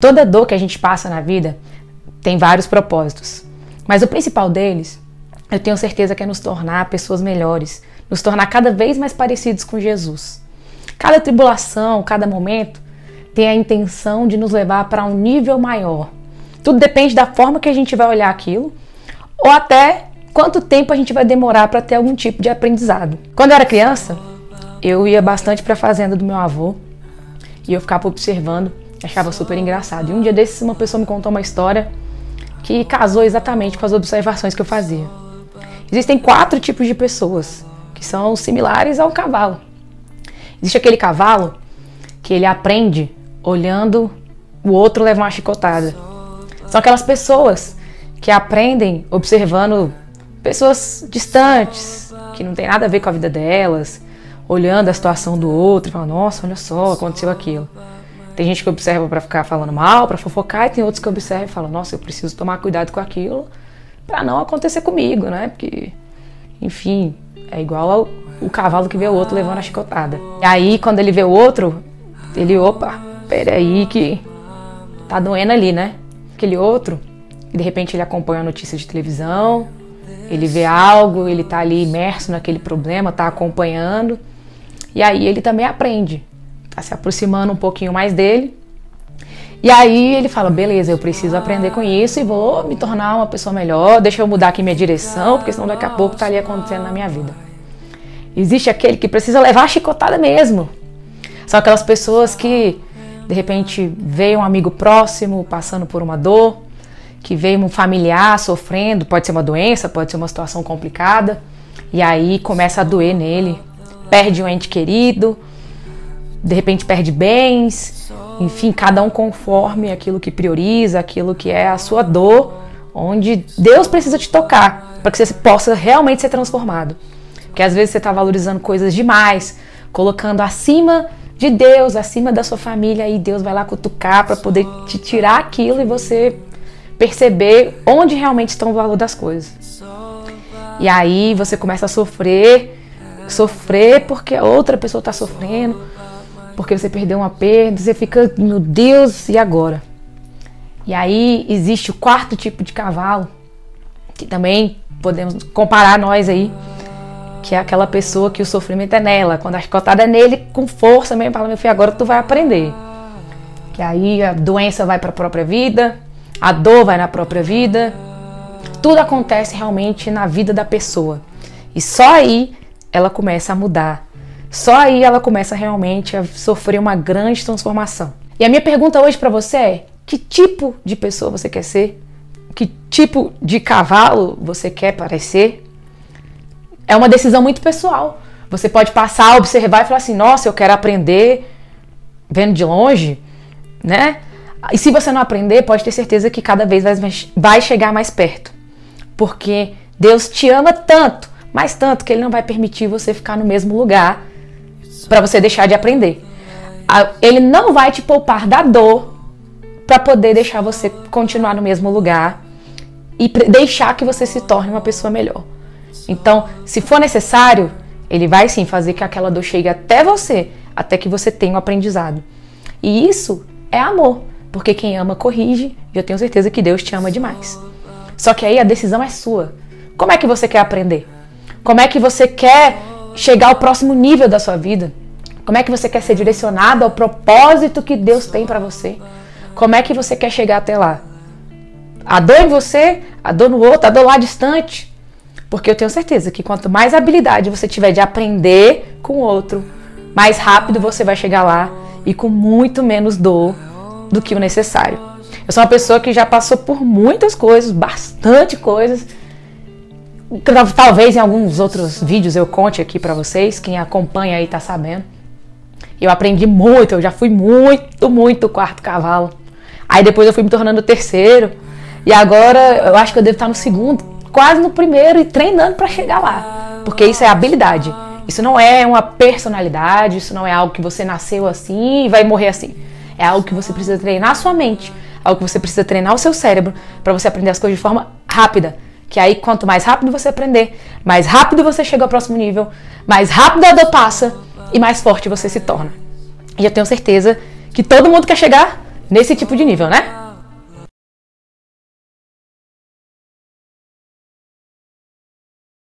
Toda dor que a gente passa na vida tem vários propósitos, mas o principal deles, eu tenho certeza que é nos tornar pessoas melhores, nos tornar cada vez mais parecidos com Jesus. Cada tribulação, cada momento tem a intenção de nos levar para um nível maior. Tudo depende da forma que a gente vai olhar aquilo ou até quanto tempo a gente vai demorar para ter algum tipo de aprendizado. Quando eu era criança, eu ia bastante para a fazenda do meu avô e eu ficava observando Achava super engraçado. E um dia desses uma pessoa me contou uma história que casou exatamente com as observações que eu fazia. Existem quatro tipos de pessoas que são similares ao cavalo. Existe aquele cavalo que ele aprende olhando o outro levar uma chicotada. São aquelas pessoas que aprendem observando pessoas distantes, que não tem nada a ver com a vida delas, olhando a situação do outro e falando: Nossa, olha só, aconteceu aquilo. Tem gente que observa para ficar falando mal, para fofocar, e tem outros que observam e falam: nossa, eu preciso tomar cuidado com aquilo para não acontecer comigo, né? Porque, enfim, é igual ao o cavalo que vê o outro levando a chicotada. E aí, quando ele vê o outro, ele, opa, peraí que tá doendo ali, né? Aquele outro, de repente ele acompanha a notícia de televisão, ele vê algo, ele tá ali imerso naquele problema, tá acompanhando, e aí ele também aprende tá se aproximando um pouquinho mais dele. E aí ele fala: beleza, eu preciso aprender com isso e vou me tornar uma pessoa melhor, deixa eu mudar aqui minha direção, porque senão daqui a pouco tá ali acontecendo na minha vida. Existe aquele que precisa levar a chicotada mesmo. São aquelas pessoas que de repente veio um amigo próximo passando por uma dor, que veio um familiar sofrendo, pode ser uma doença, pode ser uma situação complicada, e aí começa a doer nele, perde um ente querido, de repente perde bens, enfim, cada um conforme aquilo que prioriza, aquilo que é a sua dor, onde Deus precisa te tocar para que você possa realmente ser transformado. Porque às vezes você está valorizando coisas demais, colocando acima de Deus, acima da sua família, e Deus vai lá cutucar para poder te tirar aquilo e você perceber onde realmente está o valor das coisas. E aí você começa a sofrer, sofrer porque a outra pessoa está sofrendo, porque você perdeu uma perda, você fica, meu Deus, e agora? E aí existe o quarto tipo de cavalo, que também podemos comparar nós aí, que é aquela pessoa que o sofrimento é nela. Quando a chicotada é nele, com força mesmo, fala, meu filho, agora tu vai aprender. Que aí a doença vai para a própria vida, a dor vai na própria vida. Tudo acontece realmente na vida da pessoa. E só aí ela começa a mudar só aí ela começa realmente a sofrer uma grande transformação. E a minha pergunta hoje para você é: que tipo de pessoa você quer ser? Que tipo de cavalo você quer parecer? É uma decisão muito pessoal. Você pode passar, observar e falar assim: nossa, eu quero aprender vendo de longe, né? E se você não aprender, pode ter certeza que cada vez vai chegar mais perto. Porque Deus te ama tanto, mas tanto que Ele não vai permitir você ficar no mesmo lugar para você deixar de aprender. Ele não vai te poupar da dor para poder deixar você continuar no mesmo lugar e deixar que você se torne uma pessoa melhor. Então, se for necessário, ele vai sim fazer que aquela dor chegue até você, até que você tenha um aprendizado. E isso é amor, porque quem ama corrige, e eu tenho certeza que Deus te ama demais. Só que aí a decisão é sua. Como é que você quer aprender? Como é que você quer chegar ao próximo nível da sua vida? Como é que você quer ser direcionado ao propósito que Deus tem para você? Como é que você quer chegar até lá? A dor em você, a dor no outro, a dor lá distante? Porque eu tenho certeza que quanto mais habilidade você tiver de aprender com o outro, mais rápido você vai chegar lá e com muito menos dor do que o necessário. Eu sou uma pessoa que já passou por muitas coisas, bastante coisas, Talvez em alguns outros vídeos eu conte aqui para vocês, quem acompanha aí tá sabendo. Eu aprendi muito, eu já fui muito, muito quarto cavalo. Aí depois eu fui me tornando terceiro. E agora eu acho que eu devo estar no segundo, quase no primeiro e treinando para chegar lá. Porque isso é habilidade. Isso não é uma personalidade, isso não é algo que você nasceu assim e vai morrer assim. É algo que você precisa treinar a sua mente, algo que você precisa treinar o seu cérebro para você aprender as coisas de forma rápida que aí, quanto mais rápido você aprender, mais rápido você chega ao próximo nível, mais rápido a dor passa e mais forte você se torna. E eu tenho certeza que todo mundo quer chegar Nesse tipo de nível, né?